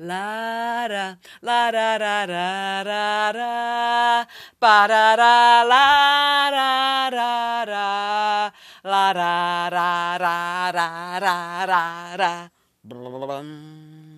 La da la da da da da da ba da da la da da da la da da da da da da da.